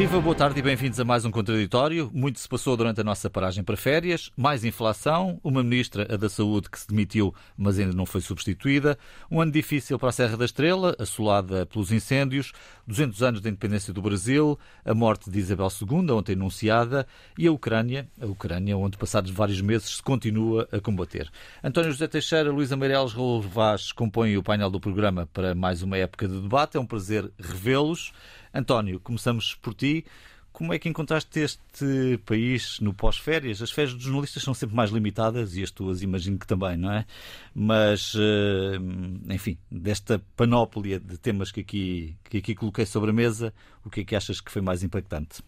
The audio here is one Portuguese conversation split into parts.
Viva, boa tarde e bem-vindos a mais um Contraditório. Muito se passou durante a nossa paragem para férias. Mais inflação, uma ministra, a da Saúde, que se demitiu, mas ainda não foi substituída. Um ano difícil para a Serra da Estrela, assolada pelos incêndios. 200 anos da independência do Brasil. A morte de Isabel II, ontem anunciada. E a Ucrânia, a Ucrânia, onde passados vários meses se continua a combater. António José Teixeira, Luísa Meireles, Vaz compõem o painel do programa para mais uma época de debate. É um prazer revê-los. António, começamos por ti. Como é que encontraste este país no pós-férias? As férias dos jornalistas são sempre mais limitadas e as tuas imagino que também, não é? Mas, eh, enfim, desta panóplia de temas que aqui, que aqui coloquei sobre a mesa, o que é que achas que foi mais impactante?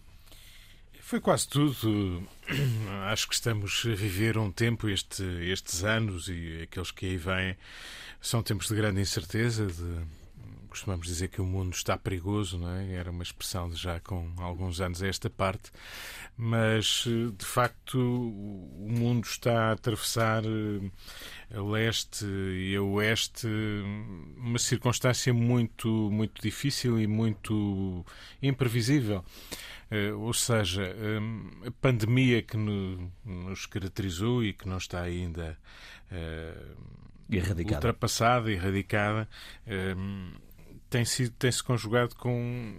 Foi quase tudo. Acho que estamos a viver um tempo, este, estes anos e aqueles que aí vêm, são tempos de grande incerteza, de costumamos dizer que o mundo está perigoso, não é? Era uma expressão de já com alguns anos a esta parte, mas de facto o mundo está a atravessar eh, a leste e a oeste uma circunstância muito muito difícil e muito imprevisível. Uh, ou seja, um, a pandemia que no, nos caracterizou e que não está ainda uh, ultrapassada, erradicada, tem se tem -se conjugado com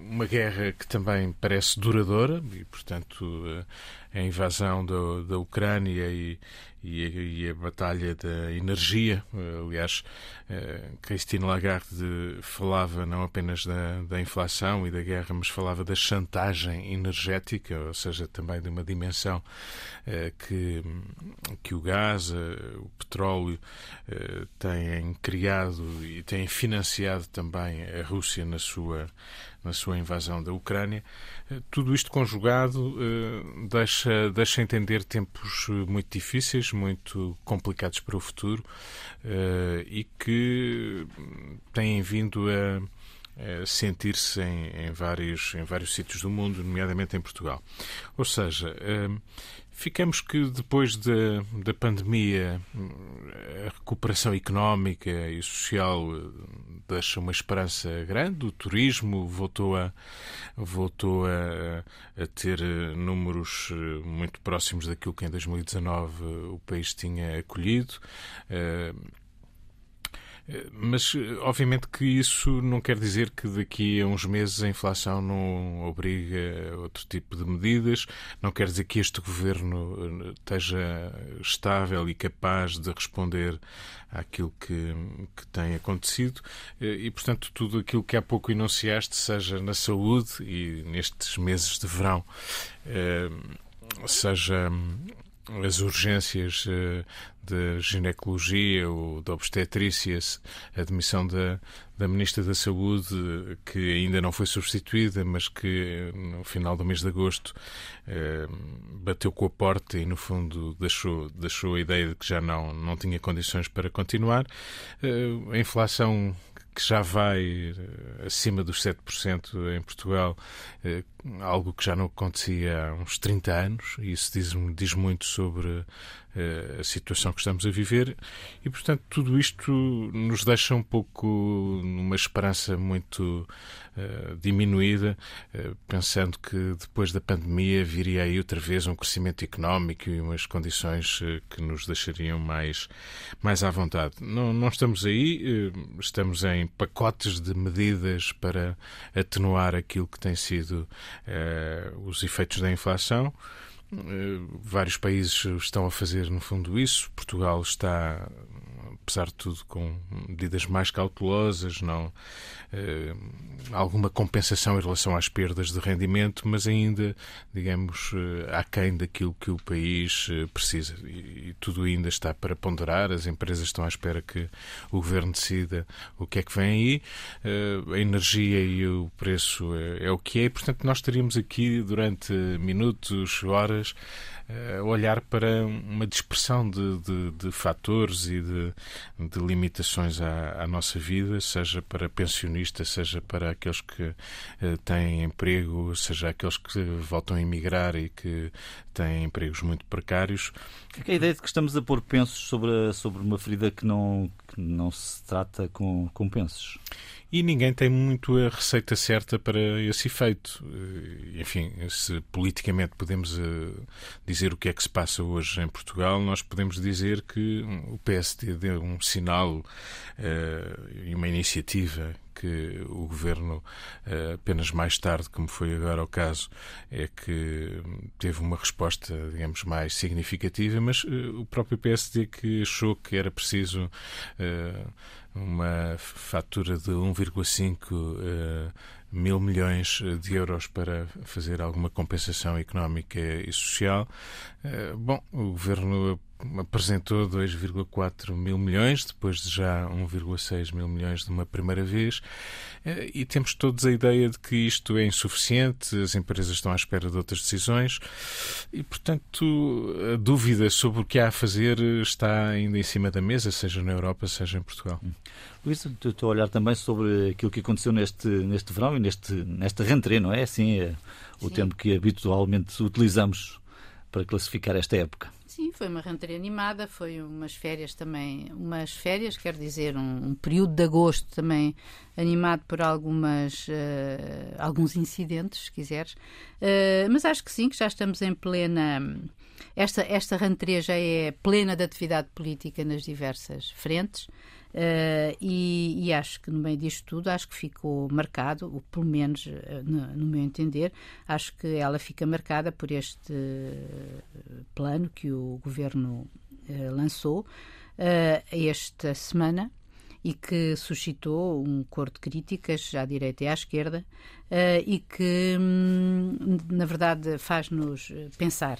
uma guerra que também parece duradoura e, portanto, a invasão da, da Ucrânia e, e, a batalha da energia. Aliás, eh, Christine Lagarde falava não apenas da, da, inflação e da guerra, mas falava da chantagem energética, ou seja, também de uma dimensão eh, que, que o gás, eh, o petróleo têm criado e têm financiado também a Rússia na sua na sua invasão da Ucrânia. Eh, tudo isto conjugado eh, deixa, deixa entender tempos eh, muito difíceis, muito complicados para o futuro e que têm vindo a sentir-se em, em, vários, em vários sítios do mundo, nomeadamente em Portugal. Ou seja, Ficamos que depois da, da pandemia a recuperação económica e social deixa uma esperança grande. O turismo voltou a, voltou a, a ter eh, números eh, muito próximos daquilo que em 2019 o país tinha acolhido. Mas, obviamente, que isso não quer dizer que daqui a uns meses a inflação não obriga a outro tipo de medidas, não quer dizer que este governo eh, esteja estável e capaz de responder àquilo que, que tem acontecido. Eh, e, portanto, tudo aquilo que há pouco enunciaste, seja na saúde e nestes meses de verão, eh, seja as urgências uh, de ginecologia ou de obstetrícia, a admissão da, da Ministra da Saúde, que ainda não foi substituída, mas que no final do mês de agosto uh, bateu com a porta e, no fundo, deixou, deixou a ideia de que já não, não tinha condições para continuar. Uh, a inflação que já vai eh, acima dos 7% em Portugal, eh, algo que já não acontecia há uns 30 anos, e isso diz, diz muito sobre eh, a situação que estamos a viver, e portanto tudo isto nos deixa um pouco numa esperança muito uh, diminuída, uh, pensando que depois da pandemia viria aí outra vez um crescimento económico e umas condições uh, que nos deixariam mais, mais à vontade. Não, não estamos aí, estamos em pacotes de medidas para atenuar aquilo que tem sido os efeitos da inflação. Vários países estão a fazer, no fundo, isso. Portugal está apesar de tudo, com medidas mais cautelosas, não eh, alguma compensação em relação às perdas de rendimento, mas ainda, digamos, eh, aquém daquilo que o país eh, precisa. E, e, tudo ainda está para ponderar, as empresas estão à espera que o governo decida o que é que vem aí. Eh, a energia e o preço é, é o que é, e, portanto, nós estaríamos aqui durante minutos, horas, olhar para uma dispersão de, de, de fatores e de, de limitações à, à, nossa vida, seja para pensionistas, seja para aqueles que uh, têm emprego, seja aqueles que voltam a emigrar e que têm empregos muito precários. Fica a ideia de que estamos a pôr pensos sobre, sobre uma ferida que não, que não se trata com, com pensos. E ninguém tem muito a receita certa para esse efeito. Eh, enfim, se politicamente podemos eh, dizer o que é que se passa hoje em Portugal, nós podemos dizer que o PSD deu um sinal eh, e uma iniciativa que o governo, apenas mais tarde, como foi agora o caso, é que teve uma resposta, digamos, mais significativa, mas o próprio PSD que achou que era preciso uma fatura de 1,5 uh, mil milhões de euros para fazer alguma compensação económica e social. Uh, bom, o governo apresentou 2,4 mil milhões, depois de já 1,6 mil milhões de uma primeira vez, eh, e temos todos a ideia de que isto é insuficiente, as empresas estão à espera de outras decisões, e, portanto, a dúvida sobre o que há a fazer está ainda em cima da mesa, seja na Europa, seja em Portugal. Luís, estou a olhar também sobre aquilo que aconteceu neste, neste verão e neste, nesta rentrée, não é? Assim, é o Sim. termo que habitualmente utilizamos para classificar esta época. Sim, foi uma rentrée animada, foi umas férias também, umas férias, quer dizer, um, um período de agosto também animado por algumas, uh, alguns incidentes, se quiseres. Uh, mas acho que sim, que já estamos em plena. Esta, esta rentrée já é plena de atividade política nas diversas frentes. Uh, e, e, acho que no meio disto tudo, acho que ficou marcado, ou pelo menos uh, no, no, meu entender, acho que ela fica marcada por este uh, plano que o governo lançou esta semana e que suscitou um coro de críticas à direita e à esquerda e que, hum, na verdade, faz-nos pensar.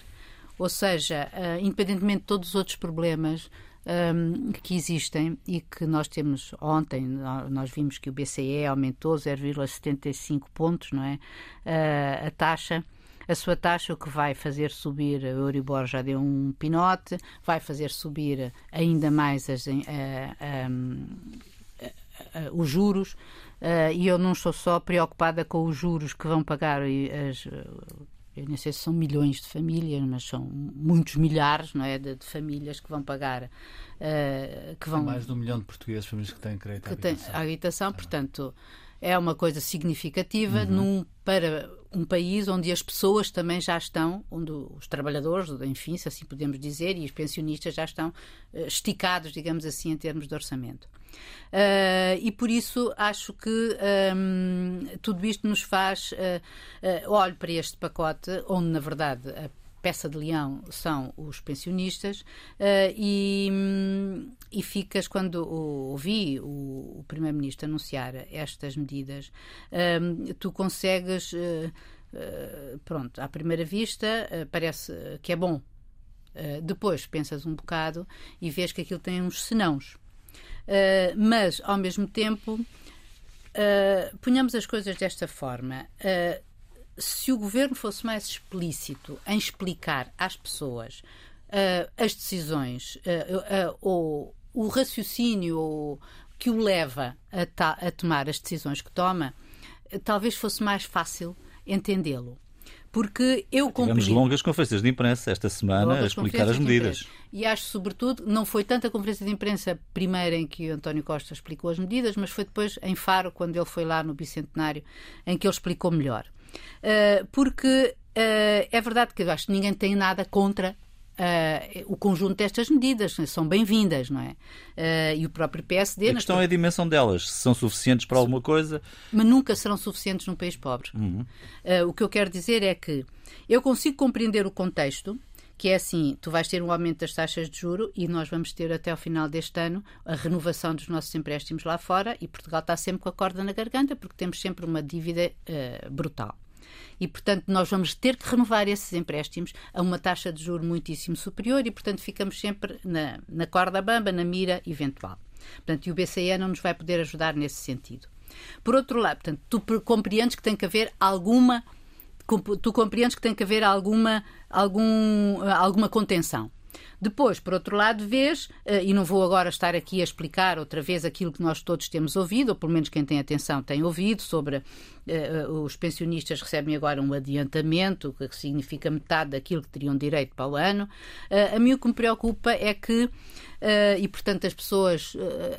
Ou seja, independentemente de todos os outros problemas um, que existem e que nós temos ontem, nós vimos que o BCE aumentou 0,75 pontos, não é? Uh, a taxa a sua taxa, o que vai fazer subir, a Euribor já deu um pinote, vai fazer subir ainda mais as, os juros. Uh, e eu não estou só preocupada com os juros que vão pagar as, eu não sei se são milhões de famílias, mas são muitos milhares não é, de, de famílias que vão pagar. Uh, que vão, mais de um milhão de portugueses, famílias que têm crédito à habitação. Tem, habitação, ah. portanto, é uma coisa significativa uhum. num, para um país onde as pessoas também já estão, onde os trabalhadores, enfim, se assim podemos dizer, e os pensionistas já estão uh, esticados, digamos assim, em termos de orçamento. Uh, e por isso acho que um, tudo isto nos faz uh, uh, olho para este pacote, onde na verdade a peça de leão são os pensionistas e, e ficas quando ouvi o, o primeiro-ministro anunciar estas medidas tu consegues uh, uh, pronto à primeira vista parece que é bom. Depois pensas um bocado e vês que aquilo tem uns senãos Uh, mas, ao mesmo tempo, uh, ponhamos as coisas desta forma. Uh, se o governo fosse mais explícito em explicar às pessoas as decisões ou o raciocínio que o leva a, a tomar as decisões que toma, talvez fosse mais fácil entendê-lo porque eu Tivemos longas conferências de imprensa esta semana longas a explicar as medidas. E acho, sobretudo, não foi tanta conferência de imprensa primeira em que o António Costa explicou as medidas, mas foi depois em Faro, quando ele foi lá no Bicentenário, em que ele explicou melhor. Uh, porque uh, é verdade que eu acho que ninguém tem nada contra Uh, o conjunto destas medidas são bem-vindas, não é? Uh, e o próprio PSD. A questão é a dimensão delas, se são suficientes para alguma coisa. Mas nunca serão suficientes num país pobre. Uhum. Uh, o que eu quero dizer é que eu consigo compreender o contexto, que é assim: tu vais ter um aumento das taxas de juro e nós vamos ter até ao final deste ano a renovação dos nossos empréstimos lá fora e Portugal está sempre com a corda na garganta porque temos sempre uma dívida brutal e, portanto, nós vamos ter que renovar esses empréstimos a uma taxa de juro muitíssimo superior e, portanto, ficamos sempre na, na corda bamba, na mira eventual. Portanto, e o BCE não nos vai poder ajudar nesse sentido. Por outro lado, portanto, tu compreendes que tem que haver alguma tu compreendes que tem que haver alguma, algum, alguma contenção. Depois, por outro lado, vês, eh, e não vou agora estar aqui a explicar outra vez aquilo que nós todos temos ouvido, ou pelo menos quem tem atenção tem ouvido, sobre uh, os pensionistas recebem agora um adiantamento, que significa metade daquilo que teriam direito para o ano. Uh, a mim o que me preocupa é que, uh, e portanto as pessoas,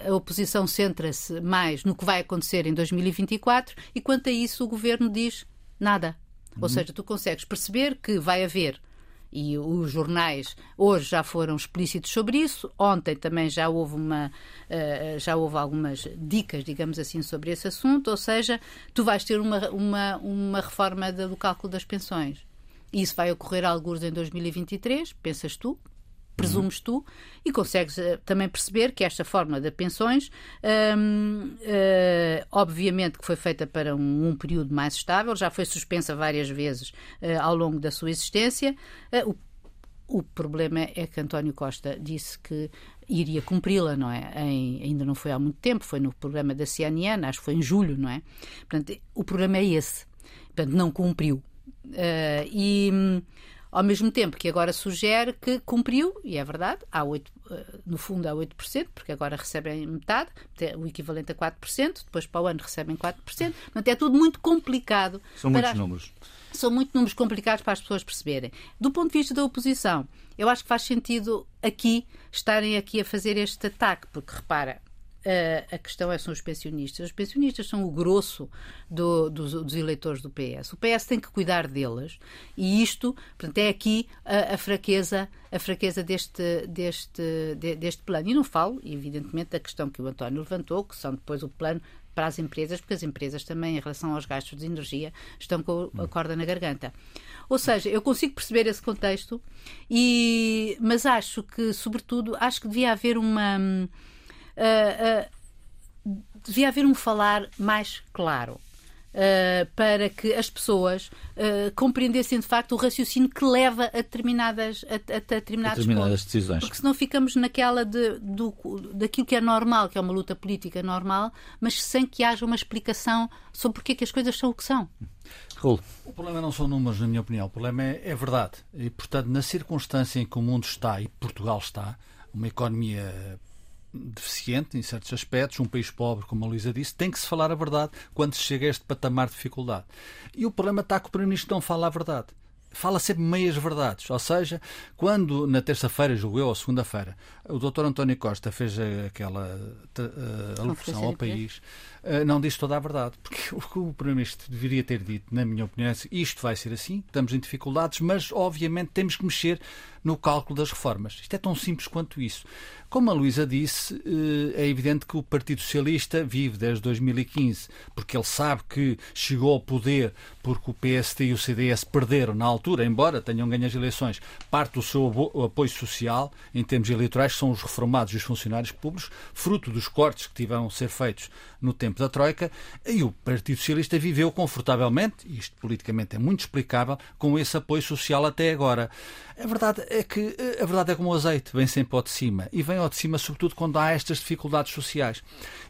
a oposição centra-se mais no que vai acontecer em 2024, e quanto a isso o governo diz nada. Uhum. Ou seja, tu consegues perceber que vai haver e os jornais hoje já foram explícitos sobre isso. Ontem também já houve uma uh, já houve algumas dicas, digamos assim, sobre esse assunto. Ou seja, tu vais ter uma, uma, uma reforma do cálculo das pensões. Isso vai ocorrer alguns em 2023, pensas tu? Presumes tu, e consegues uh, também perceber que esta fórmula de pensões, um, uh, eh, obviamente que foi feita para um, um, período mais estável, já foi suspensa várias vezes uh, ao longo da sua existência. o, o problema é que António Costa disse que iria cumpri-la, não é? Em, ainda não foi há muito tempo, foi no programa da CNN, acho que foi em julho, não é? Portanto, o problema é esse. Portanto, não cumpriu. e ao mesmo tempo que agora sugere que cumpriu, e é verdade, há 8, eh, no fundo há 8%, porque agora recebem metade, o equivalente a 4%, depois para o ano recebem 4%. Portanto, é tudo muito complicado. São muitos as... números. São muitos números complicados para as pessoas perceberem. Do ponto de vista da oposição, eu acho que faz sentido aqui estarem aqui a fazer este ataque, porque repara, a questão é, são os pensionistas. Os pensionistas são o grosso do, dos, dos, eleitores do PS. O PS tem que cuidar deles e isto, portanto, é aqui a, a fraqueza, a fraqueza deste, deste, de, deste plano. E não falo, evidentemente, da questão que o António levantou, que são depois o plano para as empresas, porque as empresas também, em relação aos gastos de energia, estão com a corda na garganta. Ou seja, eu consigo perceber esse contexto, e, mas acho que, sobretudo, acho que devia haver uma uh, devia haver um falar mais claro. Uh, para que as pessoas uh, compreendessem de facto o raciocínio que leva a determinadas, a, a determinadas, determinadas decisões. Porque senão ficamos naquela de, do, daquilo que é normal, que é uma luta política normal, mas sem que haja uma explicação sobre porque é que as coisas são o que são. Raul. O problema não são números, na minha opinião. O problema é, é verdade. E, portanto, na circunstância em que o mundo está e Portugal está, uma economia deficiente em certos aspectos, um país pobre, como a Luísa disse, tem que se falar a verdade quando se chega a este patamar de dificuldade. E o problema está que o Primeiro-Ministro não fala a verdade fala sempre meias verdades. Ou seja, quando na terça-feira, julgo eu, ou segunda-feira, o Dr. António Costa fez aquela uh, alocução ao país, uh, não disse toda a verdade. Porque o que o Primeiro-Ministro deveria ter dito, na minha opinião, é isto vai ser assim, estamos em dificuldades, mas obviamente temos que mexer no cálculo das reformas. Isto é tão simples quanto isso. Como a Luísa disse, eh, é evidente que o Partido Socialista vive desde 2015, porque ele sabe que chegou ao poder porque o PSD e o CDS perderam na altura, embora tenham ganho as eleições, parte do seu apoio social, em termos eleitorais, são os reformados e os funcionários públicos, fruto dos cortes que tiveram a ser feitos no tempo da Troika, e o Partido Socialista viveu confortavelmente, isto politicamente é muito explicável, com esse apoio social até agora. A verdade é que eh, a verdade é como o azeite, vem sempre ao de cima. E vem ao de cima, sobretudo, quando há estas dificuldades sociais.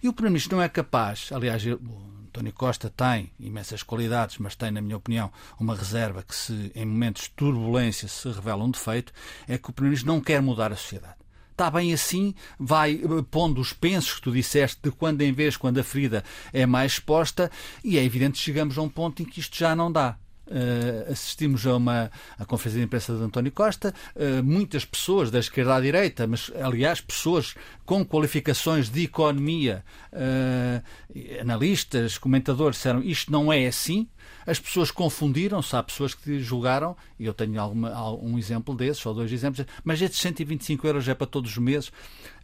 E o Primeiro-Ministro não é capaz, aliás, António Costa tem imensas qualidades, mas tem, na minha opinião, uma reserva que, se em momentos de turbulência se revela um defeito, é que o Primeiro-Ministro não quer mudar a sociedade está bem assim, vai eh, pondo os pensos que tu disseste de quando em vez, quando a ferida é mais exposta, e é evidente que chegamos a um ponto em que isto já não dá. Uh, assistimos a uma a conferência de imprensa de António Costa, uh, muitas pessoas da esquerda à direita, mas aliás pessoas com qualificações de economia, uh, analistas, comentadores disseram isto não é assim, as pessoas confundiram-se, há pessoas que julgaram, e eu tenho alguma, um exemplo desses, ou dois exemplos, mas estes 125 euros é para todos os meses.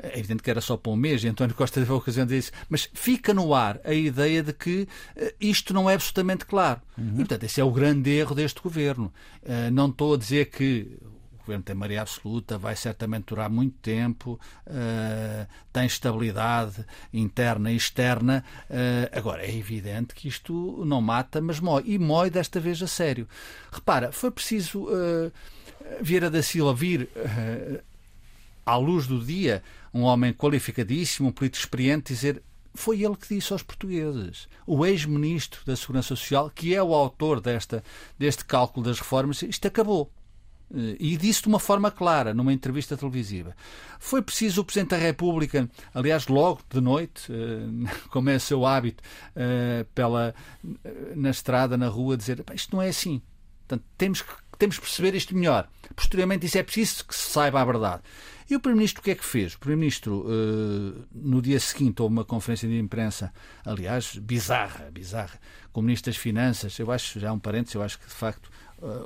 É evidente que era só para um mês, e António Costa teve a ocasião de dizer mas fica no ar a ideia de que uh, isto não é absolutamente claro. Uhum. E, portanto, esse é o grande erro deste governo. Uh, não estou a dizer que governo tem maioria absoluta, vai certamente durar muito tempo, uh, tem estabilidade interna e externa. Uh, agora, é evidente que isto não mata, mas mói. E mói desta vez a sério. Repara, foi preciso uh, Vieira da Silva vir à luz do dia, um homem qualificadíssimo, um político experiente, dizer foi ele que disse aos portugueses, o ex-ministro da Segurança Social, que é o autor desta, deste cálculo das reformas, isto acabou. Eh, e disse de uma forma clara, numa entrevista televisiva. Foi preciso o Presidente da República, aliás, logo de noite, eh, como é seu hábito, eh, pela, na estrada, na rua, dizer isto não é assim. Portanto, temos que, temos perceber isto melhor. Posteriormente, isso é preciso que se saiba a verdade. E o Primeiro-Ministro o que é que fez? O Primeiro-Ministro, no dia seguinte, houve uma conferência de imprensa, aliás, bizarra, bizarra, com o Ministro das Finanças. Eu acho, já é um parênteses, eu acho que de facto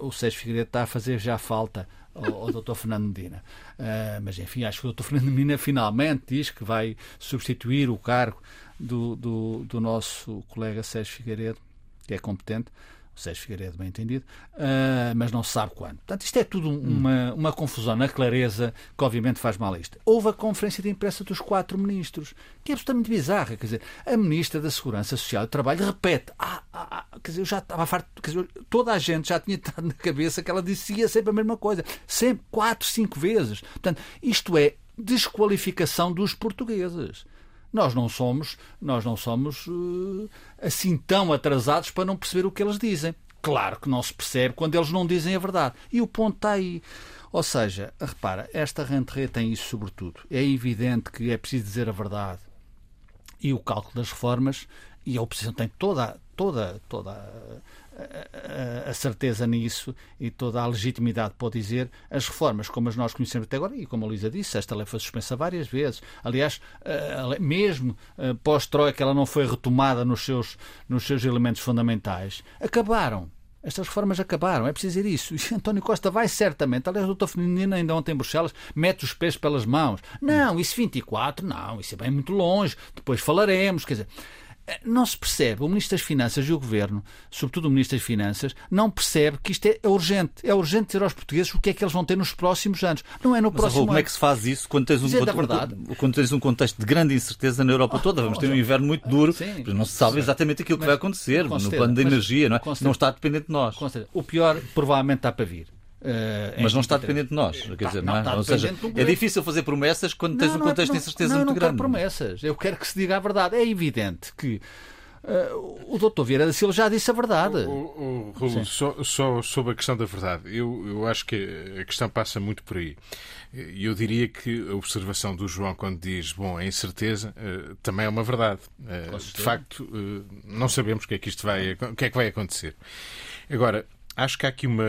o Sérgio Figueiredo está a fazer já falta ao, ao Dr. Fernando Medina. Uh, mas, enfim, acho que o Dr. Fernando Medina finalmente diz que vai substituir o cargo do, do, do nosso colega Sérgio Figueiredo, que é competente o Sérgio Figueiredo, bem entendido, uh, mas não se sabe quando. Portanto, isto é tudo uma, uma confusão na clareza que, obviamente, faz mal a isto. Houve a conferência de imprensa dos quatro ministros, que é absolutamente bizarra. Quer dizer, a ministra da Segurança Social e do Trabalho repete: ah, ah, ah, quer dizer, eu já estava farto, quer dizer, toda a gente já tinha estado na cabeça que ela dizia sempre a mesma coisa, sempre, quatro, cinco vezes. Portanto, isto é desqualificação dos portugueses. Nós não somos, nós não somos uh, assim tão atrasados para não perceber o que eles dizem. Claro que não se percebe quando eles não dizem a verdade. E o ponto está aí. Ou seja, repara, esta rentrée tem isso sobretudo. É evidente que é preciso dizer a verdade. E o cálculo das reformas, e a oposição tem toda, toda, toda a, certeza nisso e toda a legitimidade pode dizer as reformas como as nós conhecemos até agora, e como a Luísa disse, esta lei foi suspensa várias vezes. Aliás, mesmo pós-Troika, ela não foi retomada nos seus, nos seus elementos fundamentais. Acabaram. Estas reformas acabaram, é preciso dizer isso. E António Costa vai certamente, aliás, o Dr. Fernandino ainda ontem em Bruxelas, mete os pés pelas mãos. Não, isso 24, não, isso é bem muito longe. Depois falaremos, quer dizer não se percebe, o Ministro das Finanças e o Governo, sobretudo o Ministro das Finanças, não percebe que isto é, é urgente. É urgente dizer aos portugueses o que é que eles vão ter nos próximos anos. Não é no Mas, próximo ano. Como é que se faz isso quando tens, um, quando, quando tens um contexto de grande incerteza na Europa toda? Vamos ter um inverno muito duro, sim, não se sabe exatamente aquilo que vai acontecer no plano da energia, não, é? não está dependente de nós. O pior provavelmente está para vir. Uh, mas não está dependente de nós. Quer dizer, não, não é? Ou seja, é difícil fazer promessas quando tens não, um contexto de incerteza muito grande. Não, não quero promessas. Eu quero que se diga a verdade. É evidente que Uh, o doutor Vieira da Silva já disse a verdade. O, o, o só, só, sobre a questão da verdade, eu, eu acho que a questão passa muito por aí. Eu diria que a observação do João, quando diz, bom, a incerteza, uh, também é uma verdade. Uh, de facto, não sabemos o que é que isto vai, o que é que vai acontecer. Agora, acho que há aqui uma.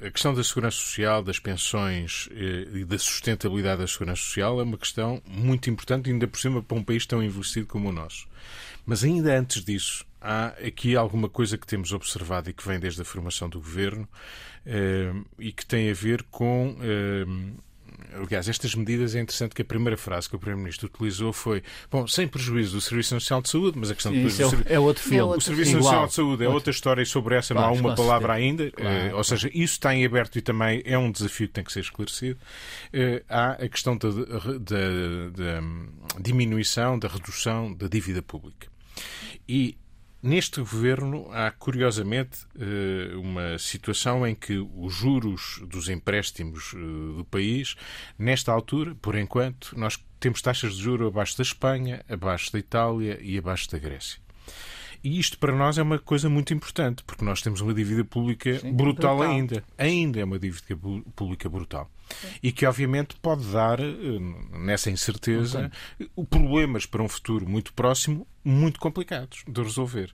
A questão da segurança social, das pensões e da sustentabilidade da segurança social é uma questão muito importante, ainda por cima para um país tão envelhecido como o nosso. Mas ainda antes disso, há aqui alguma coisa que temos observado e que vem desde a formação do governo eh, e que tem a ver com. Eh, aliás, estas medidas é interessante que a primeira frase que o Primeiro-Ministro utilizou foi: bom, sem prejuízo do Serviço Nacional de Saúde, mas a questão Sim, depois. É, é outro filme. O Serviço Igual. Nacional de Saúde é outra história e sobre essa não há uma palavra ainda. Claro, eh, ou seja, isso está em aberto e também é um desafio que tem que ser esclarecido. Eh, há a questão da, da, da diminuição, da redução da dívida pública. E Neste governo há, curiosamente, eh, uma situação em que os juros dos empréstimos eh, do país, nesta altura, por enquanto, nós temos taxas de juro abaixo da Espanha, abaixo da Itália e abaixo da Grécia. E isto para nós é uma coisa muito importante, porque nós temos uma dívida pública Sim, brutal, brutal, ainda. Ainda é uma dívida pública brutal. Sim. E que, obviamente, pode dar, eh, nessa incerteza, problemas para um futuro muito próximo, muito complicados de resolver.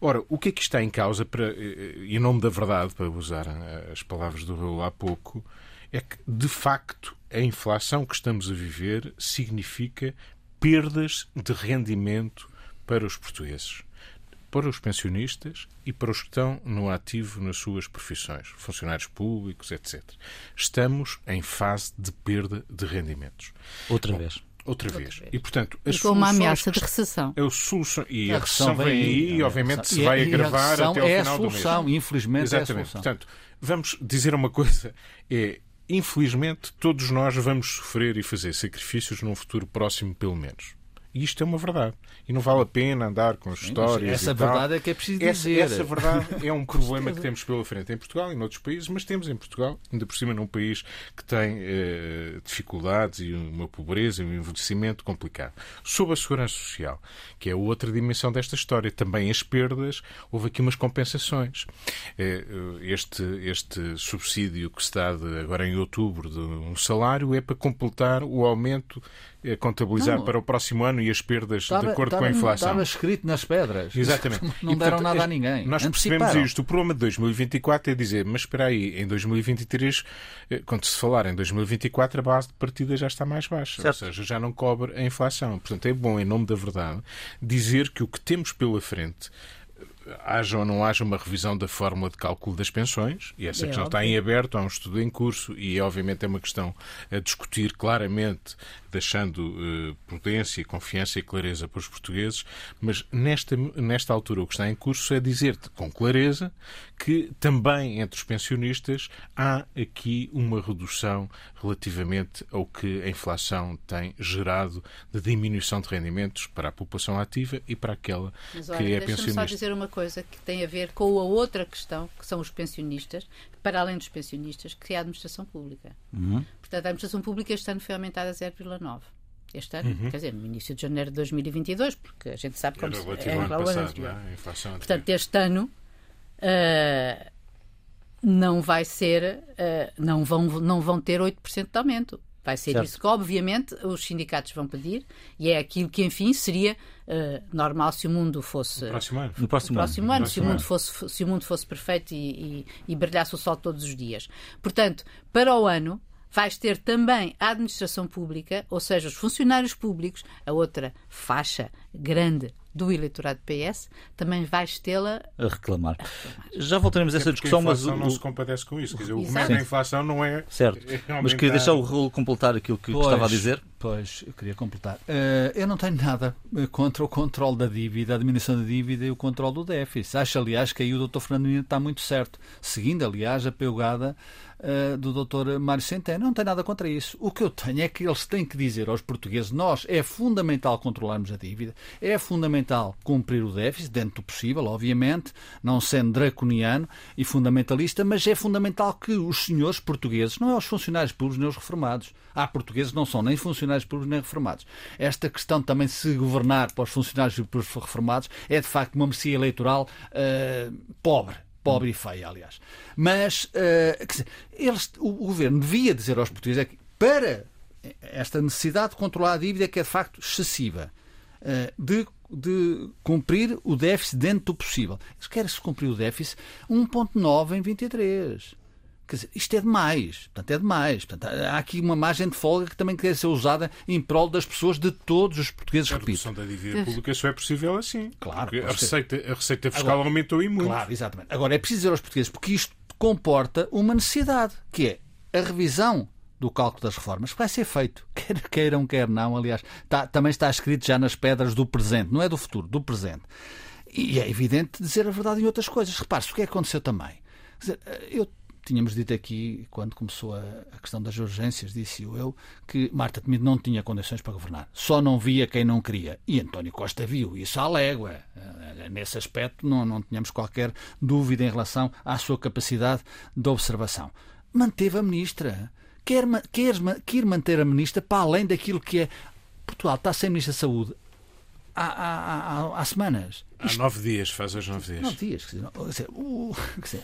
Ora, o que é que está em causa, para, eh, em nome da verdade, para usar eh, as palavras do Raul há pouco, é que, de facto, a inflação que estamos a viver significa perdas de rendimento para os portugueses para os pensionistas e para os que estão no ativo nas suas profissões, funcionários públicos, etc. Estamos em fase de perda de rendimentos. Outra Bom, vez. Outra, outra vez. vez. E, portanto, as e com uma ameaça de recessão. É o solução, e a, a recessão vem aí e, obviamente, se vai agravar até ao é final do mês. solução, infelizmente Exatamente. é a solução. Portanto, vamos dizer uma coisa, é infelizmente todos nós vamos sofrer e fazer sacrifícios num futuro próximo, pelo menos. E isto é uma verdade. E não vale a pena andar com Sim, histórias. Essa verdade é que é preciso dizer. Essa, essa verdade é um problema que temos pela frente em Portugal e noutros países, mas temos em Portugal, ainda por cima num país que tem eh, dificuldades e uma pobreza e um envelhecimento complicado. Sobre a segurança social, que é outra dimensão desta história, também as perdas, houve aqui umas compensações. Eh, este, este subsídio que se dá de, agora em outubro de um salário é para completar o aumento contabilizar não, para o próximo ano e as perdas estava, de acordo estava, com a inflação. Estava escrito nas pedras. Exatamente. Não e, deram nada a ninguém. Nós percebemos isto. O problema de 2024 é dizer, mas espera aí, em 2023, eh, quando se falar em 2024, a base de partida já está mais baixa. Certo. Ou seja, já não cobre a inflação. Portanto, é bom, em nome da verdade, dizer que o que temos pela frente haja ou não haja uma revisão da fórmula de cálculo das pensões, e essa é questão óbvio. está em aberto, há um estudo em curso e obviamente é uma questão a discutir claramente, deixando uh, prudência, confiança e clareza para os portugueses, mas nesta, nesta altura o que está em curso é dizer-te com clareza que também entre os pensionistas há aqui uma redução relativamente ao que a inflação tem gerado de diminuição de rendimentos para a população ativa e para aquela olha, que é pensionista. Coisa que tem a ver com a outra questão, que são os pensionistas, para além dos pensionistas, que é a administração pública. Uhum. Portanto, a administração pública este ano foi aumentada a 0,9 este ano, uhum. quer dizer, no início de janeiro de 2022, porque a gente sabe como Era se, é, ano passado, não é? Portanto, este ano uh, não vai ser, uh, não, vão, não vão ter 8% de aumento. Vai ser certo. isso que, obviamente, os sindicatos vão pedir e é aquilo que, enfim, seria uh, normal se o mundo fosse. No próximo ano. No próximo, no próximo ano, ano, se, o mundo fosse, se o mundo fosse perfeito e, e, e brilhasse o sol todos os dias. Portanto, para o ano, vais ter também a administração pública, ou seja, os funcionários públicos, a outra faixa grande do eleitorado PS, também vais tê-la a reclamar. Já voltaremos a essa discussão, mas o não se compadece com isso. Quer dizer, o argumento da inflação não é. Certo. É mas queria deixar o Raul completar aquilo que pois, estava a dizer. Pois, eu queria completar. Uh, eu não tenho nada eh, contra o controle da dívida, a diminuição da dívida e o controle do déficit. Acho, aliás, que aí o Dr. Fernando está muito certo. Seguindo, aliás, a peugada uh, do Dr. Mário Centeno. Não tenho nada contra isso. O que eu tenho é que eles têm que dizer aos portugueses: nós é fundamental controlarmos a dívida, é fundamental cumprir o déficit, dentro do possível, obviamente, não sendo draconiano e fundamentalista, mas é fundamental que os senhores portugueses, não é os funcionários públicos nem os reformados, há portugueses que não são nem funcionários públicos nem reformados. Esta questão também de se governar para os funcionários públicos reformados é de facto uma mercia eleitoral uh, pobre pobre e feia, aliás. Mas uh, dizer, eles, o, o, governo devia dizer aos portugueses é que para esta necessidade de controlar a dívida que é de facto excessiva, uh, de, de cumprir o déficit dentro do possível. Eles querem-se cumprir o déficit 1.9 em 23. Quer dizer, isto é demais. Portanto, é demais. Portanto, há aqui uma margem de folga que também quer ser usada em prol das pessoas, de todos os portugueses, a repito. A redução da dívida pública só é possível assim. Claro. A receita, a receita fiscal Agora, aumentou e muito. Claro, exatamente. Agora, é preciso dizer aos portugueses, porque isto comporta uma necessidade, que é a revisão do cálculo das reformas, que vai ser feito, quer queiram, quer não, aliás, está, também está escrito já nas pedras do presente, não é do futuro, do presente. E é evidente dizer a verdade em outras coisas. Repare-se o que é que aconteceu também. Dizer, eu tínhamos dito aqui, quando começou a, a questão das urgências, disse eu, que Marta Temido não tinha condições para governar. Só não via quem não queria. E António Costa viu isso à légua. Eh, nesse aspecto, não, não tínhamos qualquer dúvida em relação à sua capacidade de observação. Manteve a ministra. Quer, quer, quer manter a ministra para além daquilo que é. Portugal está sem ministra da Saúde há, há, há, há semanas. Há nove dias, faz hoje nove dias. Nove dias. Quer dizer,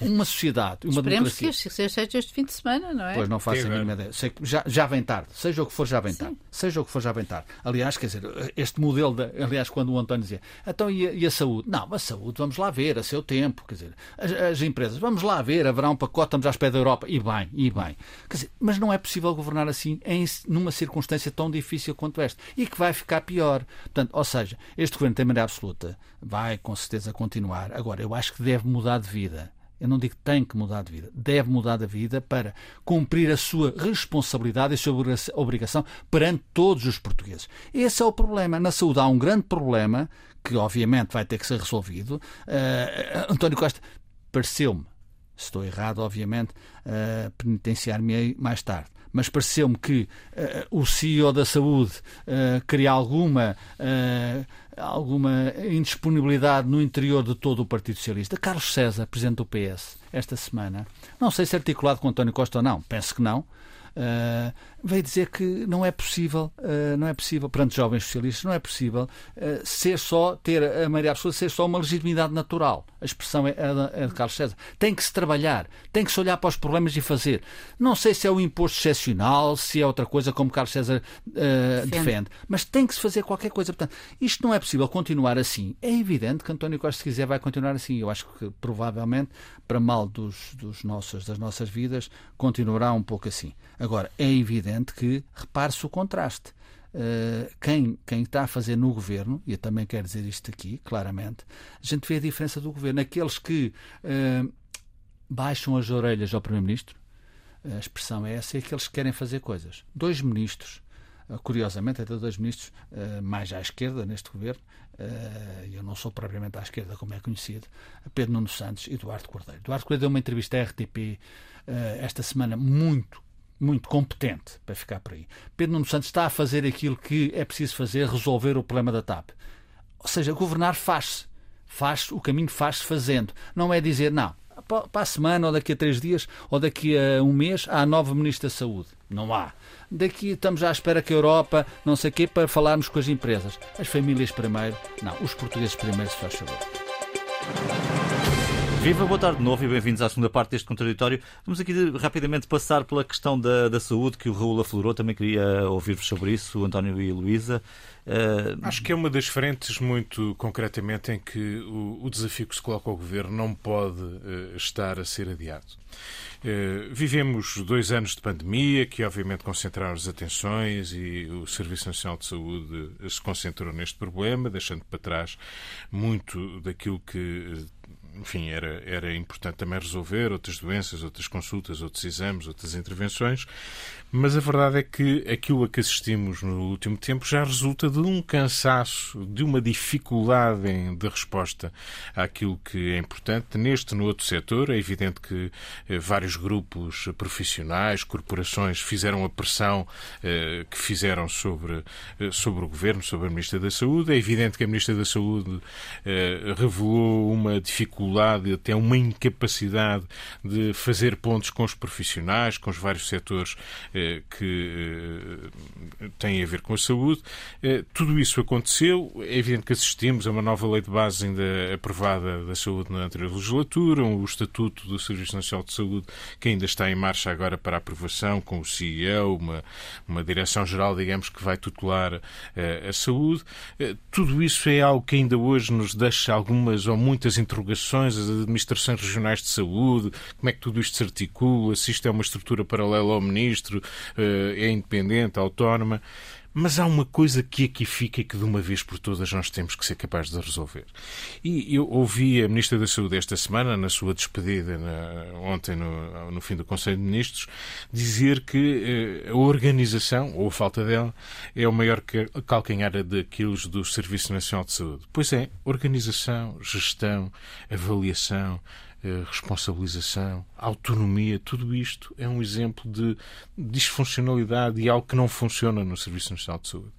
uma sociedade, uma Esperemos democracia. que seja este fim de semana, não é? Pois não faço a mínima ideia. Sei que já, já vem tarde. Seja o que for, já vem tarde. Seja o que for, já vem tarde. Aliás, quer dizer, este modelo, de, aliás, quando o António dizia, então e a, e a, saúde? Não, a saúde, vamos lá ver, a seu tempo. Quer dizer, as, as, empresas, vamos lá ver, haverá um pacote, estamos à espera da Europa. E bem, e bem. Quer dizer, mas não é possível governar assim em, numa circunstância tão difícil quanto esta. E que vai ficar pior. Portanto, ou seja, este governo tem maneira absoluta, vai com certeza continuar. Agora, eu acho que deve mudar de vida. Eu não digo que tem que mudar de vida, deve mudar de vida para cumprir a sua responsabilidade e a sua obrigação perante todos os portugueses. Esse é o problema. Na saúde há um grande problema que, obviamente, vai ter que ser resolvido. Uh, António Costa pareceu-me, estou errado, obviamente, uh, penitenciar-me mais tarde mas pareceu-me que uh, o CEO da saúde uh, alguma, uh, alguma indisponibilidade no interior de todo o Partido Socialista. Carlos César, presidente do PS, esta semana, não sei se articulado com António Costa ou não, penso que não, Uh, veio dizer que não é possível, uh, não é possível, perante jovens socialistas, não é possível uh, ser só, ter a maioria absoluta, ser só uma legitimidade natural. A expressão é, é, de Carlos César. Tem que se trabalhar, tem que se olhar para os problemas e fazer. Não sei se é o imposto excepcional, se é outra coisa, como Carlos César defende. defende, mas tem que se fazer qualquer coisa. Portanto, isto não é possível continuar assim. É evidente que António Costa, se quiser, vai continuar assim. Eu acho que provavelmente, para mal dos, dos nossos, das nossas vidas, continuará um pouco assim. Agora, é evidente que repare-se o contraste. Uh, quem, quem está a fazer no governo, e eu também quero dizer isto aqui, claramente, a gente vê a diferença do governo. Aqueles que uh, baixam as orelhas ao Primeiro-Ministro, a expressão é essa, e aqueles que querem fazer coisas. Dois ministros, uh, curiosamente, até dois ministros mais à esquerda neste governo, eu não sou propriamente à esquerda, como é conhecido, Pedro Nuno Santos e Eduardo Cordeiro. Eduardo Cordeiro deu uma entrevista à RTP esta semana muito muito competente para ficar por aí. Pedro Nuno Santos está a fazer aquilo que é preciso fazer, resolver o problema da TAP. Ou seja, governar faz-se. Faz, o caminho faz-se fazendo. Não é dizer, não, para a semana, ou daqui a três dias, ou daqui a um mês, há a nova Ministra da Saúde. Não há. Daqui estamos à espera que a Europa, não sei o quê, para falarmos com as empresas. As famílias primeiro. Não, os portugueses primeiro, se faz favor. Viva, boa tarde de novo e bem-vindos à segunda parte deste contraditório. Vamos aqui rapidamente passar pela questão da, da saúde que o Raul aflorou. Também queria ouvir-vos sobre isso, o António e a Luísa. Uh... Acho que é uma das frentes, muito concretamente, em que o, o desafio que se coloca ao governo não pode uh, estar a ser adiado. Uh, vivemos dois anos de pandemia que, obviamente, concentraram as atenções e o Serviço Nacional de Saúde se concentrou neste problema, deixando para trás muito daquilo que enfim, era, era importante também resolver outras doenças, outras consultas, outros exames, outras intervenções, mas a verdade é que aquilo a que assistimos no último tempo já resulta de um cansaço, de uma dificuldade de resposta àquilo que é importante. Neste, no outro setor, é evidente que eh, vários grupos profissionais, corporações, fizeram a pressão eh, que fizeram sobre, eh, sobre o Governo, sobre a Ministra da Saúde. É evidente que a Ministra da Saúde revelou uma dificuldade, até uma incapacidade de fazer pontos com os profissionais, com os vários setores eh, eh, que eh, têm a ver com a saúde. Eh, tudo isso aconteceu. É evidente que assistimos a uma nova lei de base ainda aprovada da saúde na anterior legislatura, o Estatuto do Serviço Nacional de Saúde, que ainda está em marcha agora para aprovação, com o CEO, uma, uma direção-geral, digamos, que vai tutelar a saúde. Tudo isso é algo que ainda hoje nos deixa algumas ou muitas interrogações, as administrações regionais de saúde, como é que tudo isto se articula, se isto é uma estrutura paralela ao ministro, eh, é independente, autónoma. Mas há uma coisa que aqui fica que de uma vez por todas nós temos que ser capazes de resolver. E eu ouvi a Ministra da Saúde esta semana, na sua despedida na, ontem no, no, fim do Conselho de Ministros, dizer que eh, a organização, ou a falta dela, é o maior calcanhar daqueles do Serviço Nacional de Saúde. Pois é, organização, gestão, avaliação, responsabilização, autonomia, tudo isto é um exemplo de disfuncionalidade e algo que não funciona no Serviço Nacional de Saúde.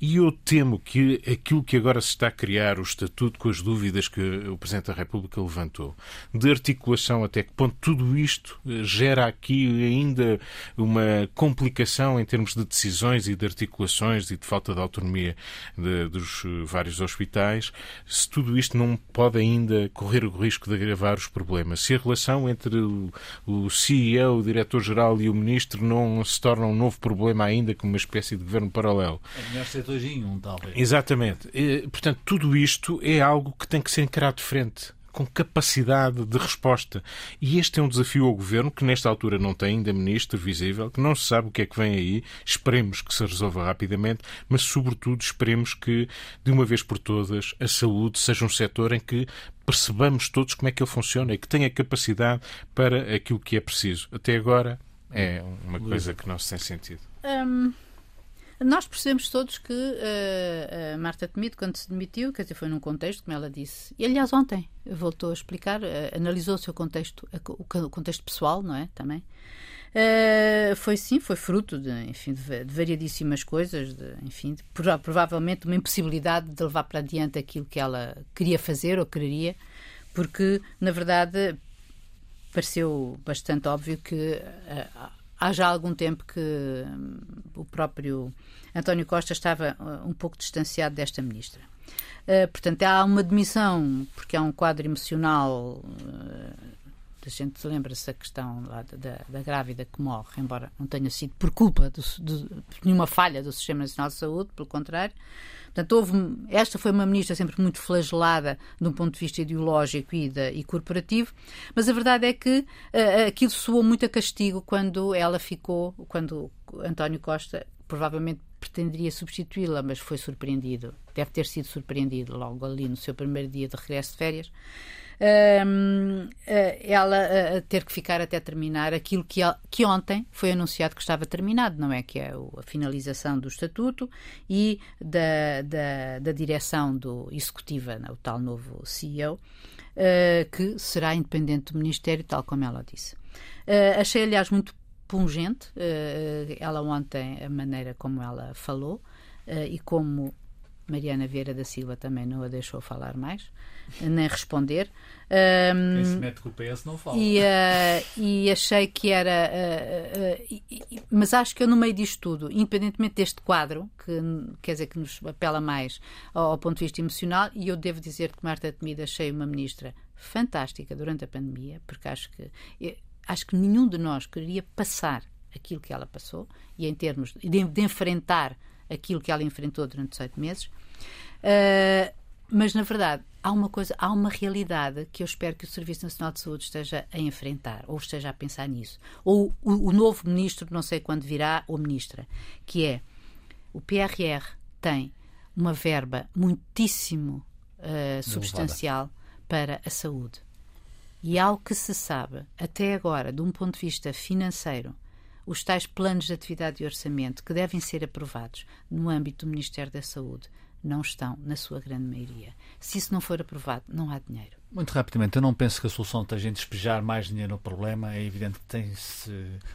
E eu temo que aquilo que agora se está a criar, o estatuto com as dúvidas que o Presidente da República levantou, de articulação até que ponto tudo isto eh, gera aqui ainda uma complicação em termos de decisões e de articulações e de falta de autonomia de, dos eh, vários hospitais, se tudo isto não pode ainda correr o risco de agravar os problema. Se a relação entre o, CEO, o diretor-geral e o ministro não se torna um novo problema ainda, como uma espécie de governo paralelo. É melhor ser dois em um, talvez. Exatamente. Portanto, tudo isto é algo que tem que ser encarado de frente com capacidade de resposta. E este é um desafio ao governo que, nesta altura, não tem ainda ministro visível, que não se sabe o que é que vem aí. Esperemos que se resolva rapidamente, mas, sobretudo, esperemos que, de uma vez por todas, a saúde seja um setor em que percebamos todos como é que ele funciona e que tenha capacidade para aquilo que é preciso. Até agora é uma coisa que não se tem sentido. Um, nós percebemos todos que uh, a Marta Temido, quando se demitiu, quer dizer, foi num contexto, como ela disse, e aliás ontem voltou a explicar, uh, analisou o seu contexto, o contexto pessoal, não é? Também. Uh, foi sim, foi fruto de, enfim, de, de variadíssimas coisas, de, enfim, de, provavelmente uma impossibilidade de levar para adiante aquilo que ela queria fazer ou quereria, porque, na verdade, pareceu bastante óbvio que há já algum tempo que um, o próprio António Costa estava uh, um pouco distanciado desta ministra. Uh, portanto, há uma demissão, porque há um quadro emocional a gente lembra-se da questão lá da, da, grávida que morre, embora não tenha sido por culpa de, de nenhuma falha do Sistema Nacional de Saúde, pelo contrário. Portanto, houve, esta foi uma ministra sempre muito flagelada de um ponto de vista ideológico e, de, e corporativo, mas a verdade é que uh, aquilo soou muito a castigo quando ela ficou, quando António Costa provavelmente pretenderia substituí-la, mas foi surpreendido, deve ter sido surpreendido logo ali no seu primeiro dia de regresso de férias uh, ela uh, ter que ficar até terminar aquilo que, que ontem foi anunciado que estava terminado, não é? Que é a finalização do estatuto e da, da, da direção do executiva, o tal novo CEO, uh, que será independente do Ministério, tal como ela disse. achei, aliás, muito pungente ela ontem, a maneira como ela falou e como Mariana Vieira da Silva também não a deixou falar mais nem responder. Um, Quem se mete com o PS não fala. E, uh, e achei que era. Uh, uh, mas acho que eu, no meio disto tudo, independentemente deste quadro, que quer dizer que nos apela mais ao, ao ponto de vista emocional, e eu devo dizer que Marta Temida achei uma ministra fantástica durante a pandemia, porque acho que. Eu, acho que nenhum de nós queria passar aquilo que ela passou e em termos de, de enfrentar aquilo que ela enfrentou durante 18 meses. Uh, mas, na verdade, há uma coisa, há uma realidade que eu espero que o Serviço Nacional de Saúde esteja a enfrentar, ou esteja a pensar nisso. Ou o, o novo ministro, não sei quando virá, ou ministra, que é o PRR tem uma verba muitíssimo uh, substancial para a saúde. E ao que se sabe, até agora, de um ponto de vista financeiro, os tais planos de atividade e orçamento que devem ser aprovados no âmbito do Ministério da Saúde não estão, na sua grande maioria. Se isso não for aprovado, não há dinheiro. Muito rapidamente, eu não penso que a solução esteja em despejar mais dinheiro no problema. É evidente que tem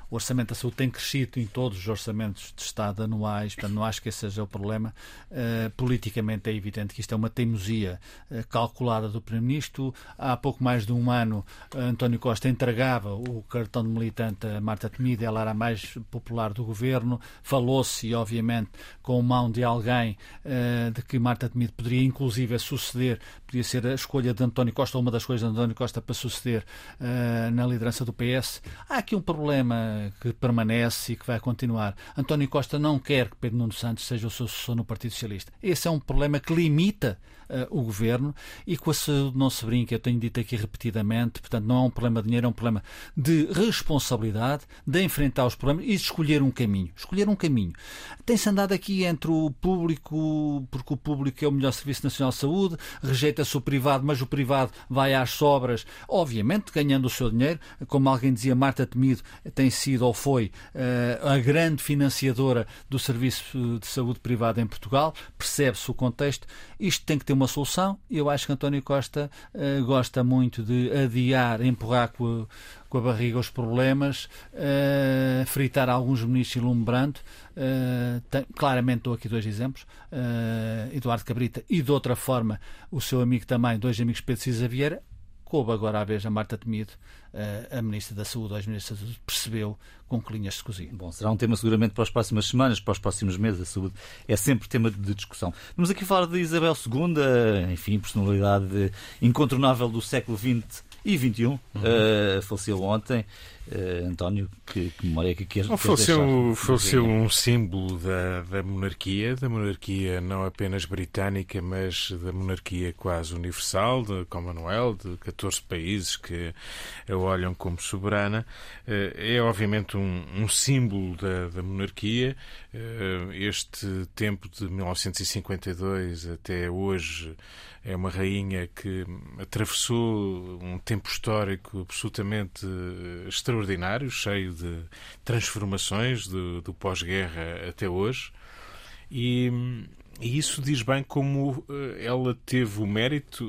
o orçamento da saúde tem crescido em todos os orçamentos de Estado anuais, portanto, não acho que esse seja o problema. Uh, politicamente, é evidente que isto é uma teimosia uh, calculada do Primeiro-Ministro. Há pouco mais de um ano, uh, António Costa entregava o cartão de militante a Marta Temida, ela era a mais popular do governo. Falou-se, obviamente, com mão de alguém de que Marta Temida poderia, inclusive, suceder, podia ser a escolha de António Costa Costa, uma das coisas de António Costa para suceder uh, na liderança do PS. Há aqui um problema que permanece e que vai continuar. António Costa não quer que Pedro Nuno Santos seja o seu sucessor no Partido Socialista. Esse é um problema que limita uh, o governo e com a saúde não se brinca, eu tenho dito aqui repetidamente, portanto não é um problema de dinheiro, é um problema de responsabilidade, de enfrentar os problemas e de escolher um caminho. Escolher um caminho. Tem-se andado aqui entre o público, porque o público é o melhor Serviço Nacional de Saúde, rejeita-se o privado, mas o privado vai às sobras, obviamente ganhando o seu dinheiro, como alguém dizia, Marta Temido tem sido ou foi uh, a grande financiadora do serviço de saúde privado em Portugal, percebe-se o contexto, isto tem que ter uma solução. Eu acho que António Costa uh, gosta muito de adiar, empurrar com a, com a barriga os problemas, uh, fritar alguns ministros ilumbrando. Uh, tem, claramente dou aqui dois exemplos: Eduardo Cabrita e, de outra forma, o seu amigo também, dois amigos Pedro Cisa Vieira. Coube agora a vez a Marta Temido, a Ministra da Saúde, ou ex-Ministra da Saúde, percebeu com que linhas se cozinha. Bom, será um tema seguramente para as próximas semanas, para os próximos meses. A saúde é sempre tema de discussão. Vamos aqui falar de Isabel II, enfim, personalidade incontornável do século XX e 21. Uhum. Uh, faleceu ontem. Uh, António, que, que memória é que queres, queres faleceu, faleceu um símbolo da, da monarquia, da monarquia não apenas britânica, mas da monarquia quase universal, de Commonwealth, de 14 países que a olham como soberana. Uh, é obviamente um, um símbolo da, da monarquia. Uh, este tempo de 1952 até hoje é uma rainha que atravessou um tempo histórico absolutamente extraordinário, cheio de transformações do, do pós-guerra até hoje. E E isso diz bem como ela teve o mérito,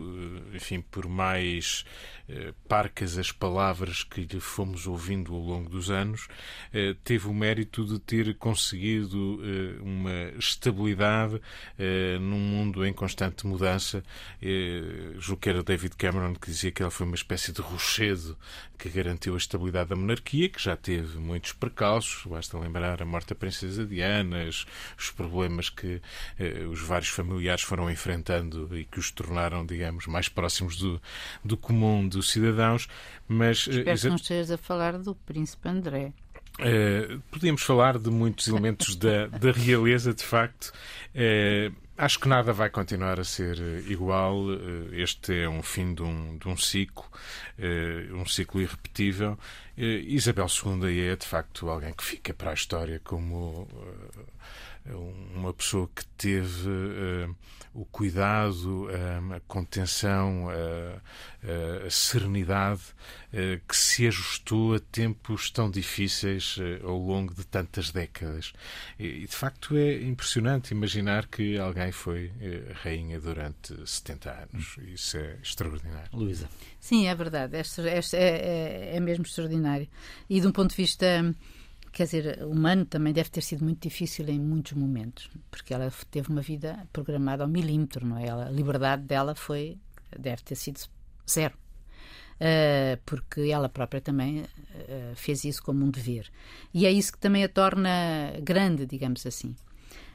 enfim, por mais eh, parcas as palavras que lhe fomos ouvindo ao longo dos anos, eh, teve o mérito de ter conseguido eh, uma estabilidade num mundo em constante mudança. Julgo que era David Cameron que dizia que ela foi uma espécie de rochedo que garantiu a estabilidade da monarquia, que já teve muitos precalços, basta lembrar a morte da princesa Diana, os problemas que os vários familiares foram enfrentando e que os tornaram, digamos, mais próximos do, do comum dos cidadãos, mas... Eh, Espero que não estejas a falar do príncipe André. Uh, podíamos falar de muitos elementos da, da realeza, de facto. Uh, acho que nada vai continuar a ser igual. Este é um fim de um, de um ciclo, um ciclo irrepetível. Isabel II é, de facto, alguém que fica para a história como uma pessoa que teve uh, o cuidado, uh, a contenção, uh, a serenidade que se ajustou a tempos tão difíceis ao longo de tantas décadas. E, de facto é impressionante imaginar que alguém foi rainha durante 70 anos. Isso é extraordinário. Luísa. Sim, é verdade. É, é, é, é mesmo extraordinário. E de um ponto de vista quer dizer, humano também deve ter sido muito difícil em muitos momentos, porque ela teve uma vida programada ao milímetro, não é? a liberdade dela foi, deve ter sido zero. Uh, porque ela própria também uh, fez isso como um dever. E é isso que também a torna grande, digamos assim.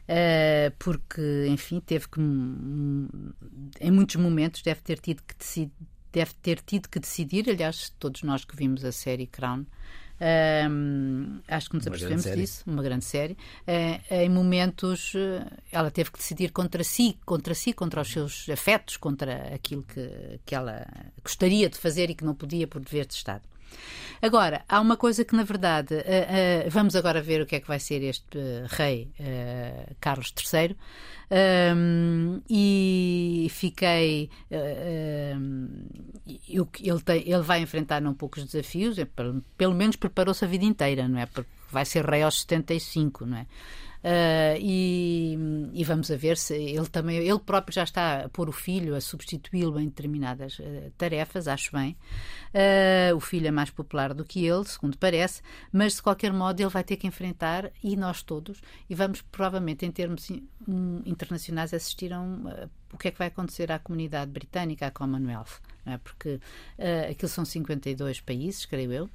Uh, porque, enfim, teve que, em muitos momentos, deve ter tido que deve ter tido que decidir, aliás, todos nós que vimos a série Crown, um, acho que nos apercebemos disso, uma grande série. Uh, em momentos, uh, ela teve que decidir contra si, contra si, contra os seus afetos, contra aquilo que, que ela gostaria de fazer e que não podia por dever de Estado. Agora, há uma coisa que, na verdade, uh, uh, vamos agora ver o que é que vai ser este uh, rei Carlos III. Um, e fiquei. Eu, ele, tem, ele vai enfrentar não poucos desafios, pelo, pelo menos preparou-se a vida inteira, não é? Porque vai ser rei aos 75, não é? Uh, e, e, vamos a ver se ele também, ele próprio já está a pôr o filho, a substituí-lo em determinadas uh, tarefas, acho bem. Uh, o filho é mais popular do que ele, segundo parece, mas de qualquer modo ele vai ter que enfrentar, e nós todos, e vamos provavelmente, em termos um, internacionais, assistir a um, o que é que vai acontecer à comunidade britânica, à Commonwealth, não é? porque aquilo são 52 países, creio eu.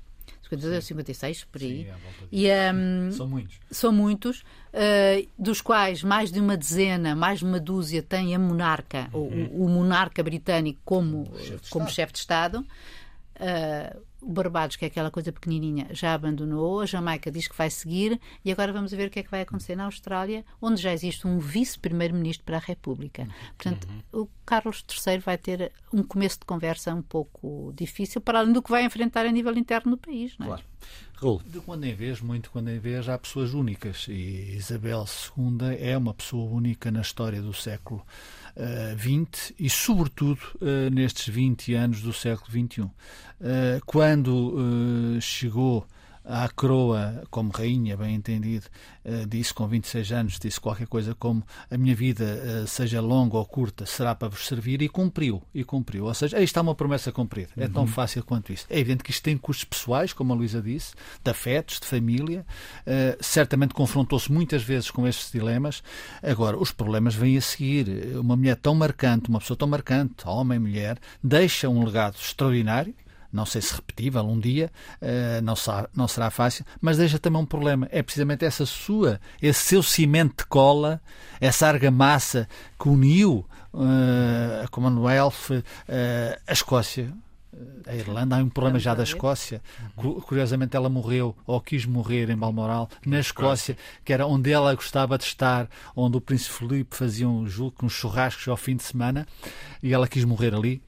52 ou 56, por aí. Sim, e, um, são muitos. São muitos, uh, dos quais mais de uma dezena, mais de uma dúzia têm a monarca, uhum. o, o, monarca britânico como, como chefe de Estado. Uh, o Barbados, que é aquela coisa pequenininha, já abandonou. A Jamaica diz que vai seguir. E agora vamos ver o que é que vai acontecer na Austrália, onde já existe um vice-primeiro-ministro para a República. Portanto, uhum. o Carlos III vai ter um começo de conversa um pouco difícil, para além do que vai enfrentar a nível interno no país. Não é? Claro. De quando em vez, muito quando em vez, há pessoas únicas. E Isabel II é uma pessoa única na história do século XX uh, e, sobretudo, uh, nestes 20 anos do século XXI. Eh, quando eh, chegou à coroa como rainha, bem entendido, uh, disse com 26 anos, disse qualquer coisa como a minha vida, uh, seja longa ou curta, será para vos servir e cumpriu, e cumpriu. Ou seja, aí está uma promessa cumprida. É tão uhum. fácil quanto isso. É evidente que isto tem custos pessoais, como a Luísa disse, de afetos, de família. Uh, certamente confrontou-se muitas vezes com estes dilemas. Agora, os problemas vêm a seguir. Uma mulher tão marcante, uma pessoa tão marcante, homem, mulher, deixa um legado extraordinário não sei se repetível um dia, uh, não, será, não será fácil, mas deixa também um problema. É precisamente essa sua, esse seu cimento de cola, essa argamassa que uniu uh, a Commonwealth, uh, a Escócia, a Irlanda, há um problema já da Escócia. Curiosamente, ela morreu, ou quis morrer em Balmoral, na Escócia, que era onde ela gostava de estar, onde o Príncipe Felipe fazia um julgo, uns churrascos ao fim de semana, e ela quis morrer ali.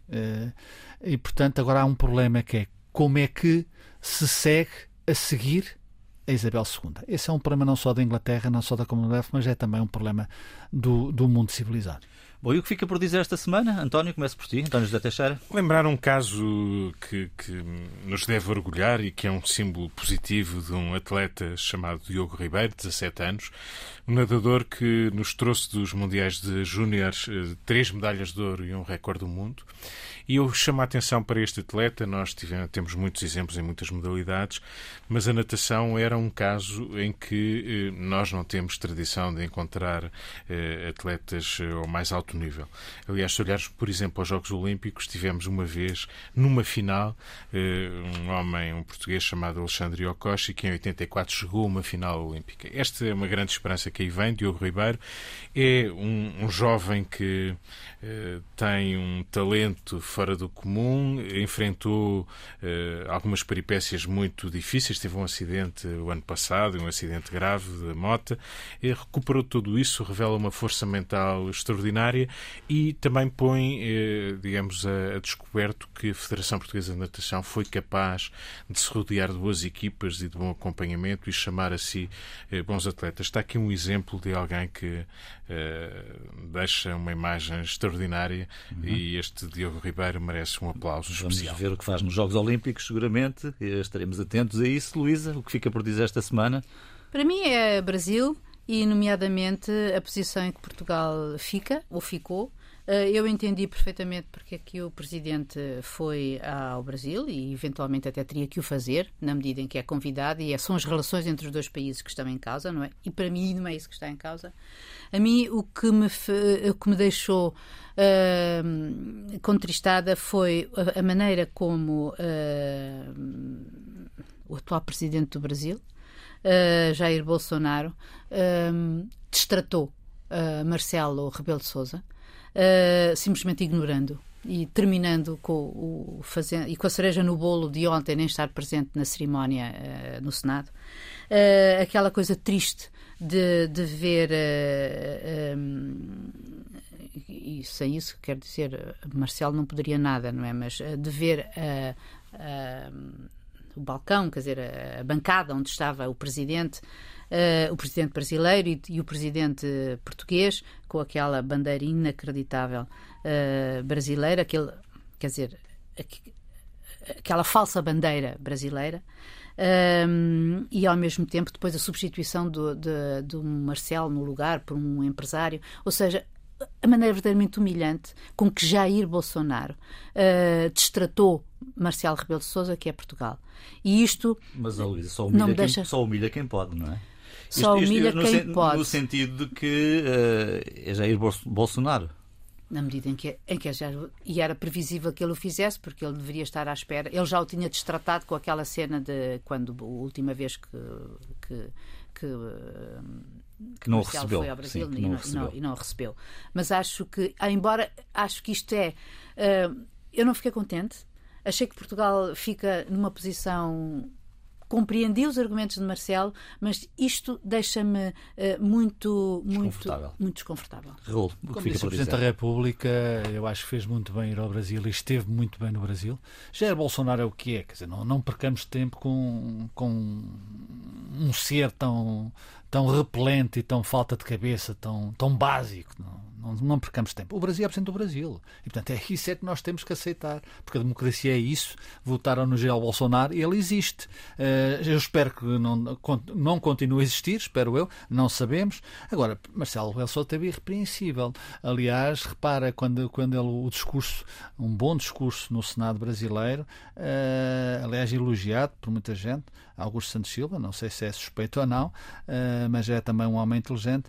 E, portanto, agora há um problema que é como é que se segue a seguir a Isabel II. Esse é um problema não só da Inglaterra, não só da Commonwealth, mas é também um problema do, do mundo civilizado. Bom, e o que fica por dizer esta semana? António, começo por ti, António José Teixeira. Lembrar um caso que, que, nos deve orgulhar e que é um símbolo positivo de um atleta chamado Diogo Ribeiro, 17 anos, um nadador que nos trouxe dos Mundiais de Júniores eh, três medalhas de ouro e um recorde do mundo. E eu chamo a atenção para este atleta, nós tivemos, temos muitos exemplos em muitas modalidades, mas a natação era um caso em que eh, nós não temos tradição de encontrar eh, atletas ao mais alto nível. Aliás, se olharmos, por exemplo, aos Jogos Olímpicos, tivemos uma vez, numa final, eh, um homem, um português chamado Alexandre Okoshi, que em 84 chegou a uma final olímpica. Esta é uma grande esperança que aí vem, Diogo Ribeiro. É um, um jovem que eh, tem um talento fora do comum, enfrentou eh, algumas peripécias muito difíceis, teve um acidente o ano passado, um acidente grave da mota, e recuperou tudo isso, revela uma força mental extraordinária e também põe, eh, digamos, a, a descoberto que a Federação Portuguesa de Natação foi capaz de se rodear de boas equipas e de bom acompanhamento e chamar a si eh, bons atletas. Está aqui um exemplo de alguém que eh, deixa uma imagem extraordinária uhum. e este Diogo Ribeiro merece um aplauso Vamos especial. ver o que faz nos Jogos Olímpicos, seguramente. Estaremos atentos a isso. Luísa, o que fica por dizer esta semana? Para mim é Brasil e, nomeadamente, a posição em que Portugal fica, ou ficou, eh, eu entendi perfeitamente porque é que o Presidente foi ao Brasil e eventualmente até teria que o fazer, na medida em que é convidado, e é, são as relações entre os dois países que estão em causa, não é? E para mim não é isso que está em causa. A mim o que me, o que me deixou uh, contristada foi a, maneira como uh, o atual Presidente do Brasil, uh, Jair Bolsonaro, destratou Marcelo Rebelo de Sousa uh, simplesmente ignorando e terminando com o fazendo, e com a cereja no bolo de ontem nem estar presente na cerimónia uh, no Senado. Uh, aquela coisa triste de, de ver uh, um, e sem isso quero dizer Marcelo não poderia nada não é? Mas de ver o balcão quer dizer a, a bancada onde estava o presidente uh, o presidente brasileiro e, e, o presidente português, com aquela bandeira inacreditável uh, brasileira, aquele, quer dizer, aquela falsa bandeira brasileira. Um, eh, e ao mesmo tempo depois a substituição do, de, do Marcelo no lugar por um empresário, ou seja, a maneira verdadeiramente humilhante com que Jair Bolsonaro uh, destratou Marcelo Rebelo de Sousa, que é Portugal. E isto. Mas a Luísa só humilha, quem, deixa... só humilha quem pode, não é? Só isto, humilha isto, quem no, pode. No sentido de que uh, é Jair Bolsonaro. Na medida em que, em que já, e era previsível que ele o fizesse, porque ele deveria estar à espera. Ele já o tinha destratado com aquela cena de quando a última vez que, que, que que não recebeu. foi ao Brasil Sim, e, não, não recebeu. E, não, e, não, recebeu. Mas acho que, embora acho que isto é. Uh, eu não fiquei contente. Achei que Portugal fica numa posição compreendi os argumentos de Marcelo, mas isto deixa-me uh, muito, muito, muito desconfortável. Raul, o que fica Presidente da República, eu acho que fez muito bem ir ao Brasil e esteve muito bem no Brasil. Jair Bolsonaro é o que é, quer dizer, não, não percamos tempo com, com um ser tão, tão repelente e tão falta de cabeça, tão, tão básico. Não, não, não percamos tempo. O Brasil é presidente do Brasil. E, portanto, é isso é que nós temos que aceitar. Porque a democracia é isso. Votaram no Jair Bolsonaro e ele existe. Uh, eu espero que não, não continue a existir, espero eu. Não sabemos. Agora, Marcelo Rebelo Sousa teve irrepreensível. Aliás, repara, quando, quando ele, o discurso, um bom discurso no Senado brasileiro, uh, aliás, elogiado por muita gente, Augusto Santos Silva, não sei se é suspeito ou não, uh, mas é também um homem inteligente.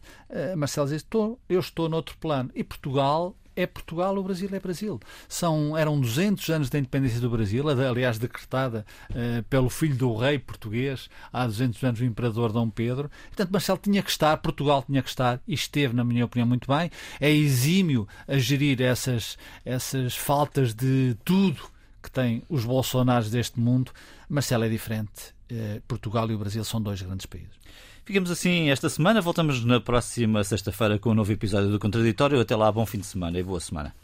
Marcelo diz: eu estou noutro plano. E Portugal é Portugal, o Brasil é Brasil. São, eram 200 anos da independência do Brasil, aliás, decretada uh, pelo filho do rei português, há 200 anos, o imperador Dom Pedro. Portanto, Marcelo tinha que estar, Portugal tinha que estar, e esteve, na minha opinião, muito bem. É exímio a gerir essas, essas faltas de tudo que têm os bolsonaros deste mundo. Marcelo é diferente. Uh, Portugal e o Brasil são dois grandes países. Ficamos assim esta semana. Voltamos na próxima sexta-feira com um novo episódio do Contraditório. Até lá, bom fim de semana e boa semana.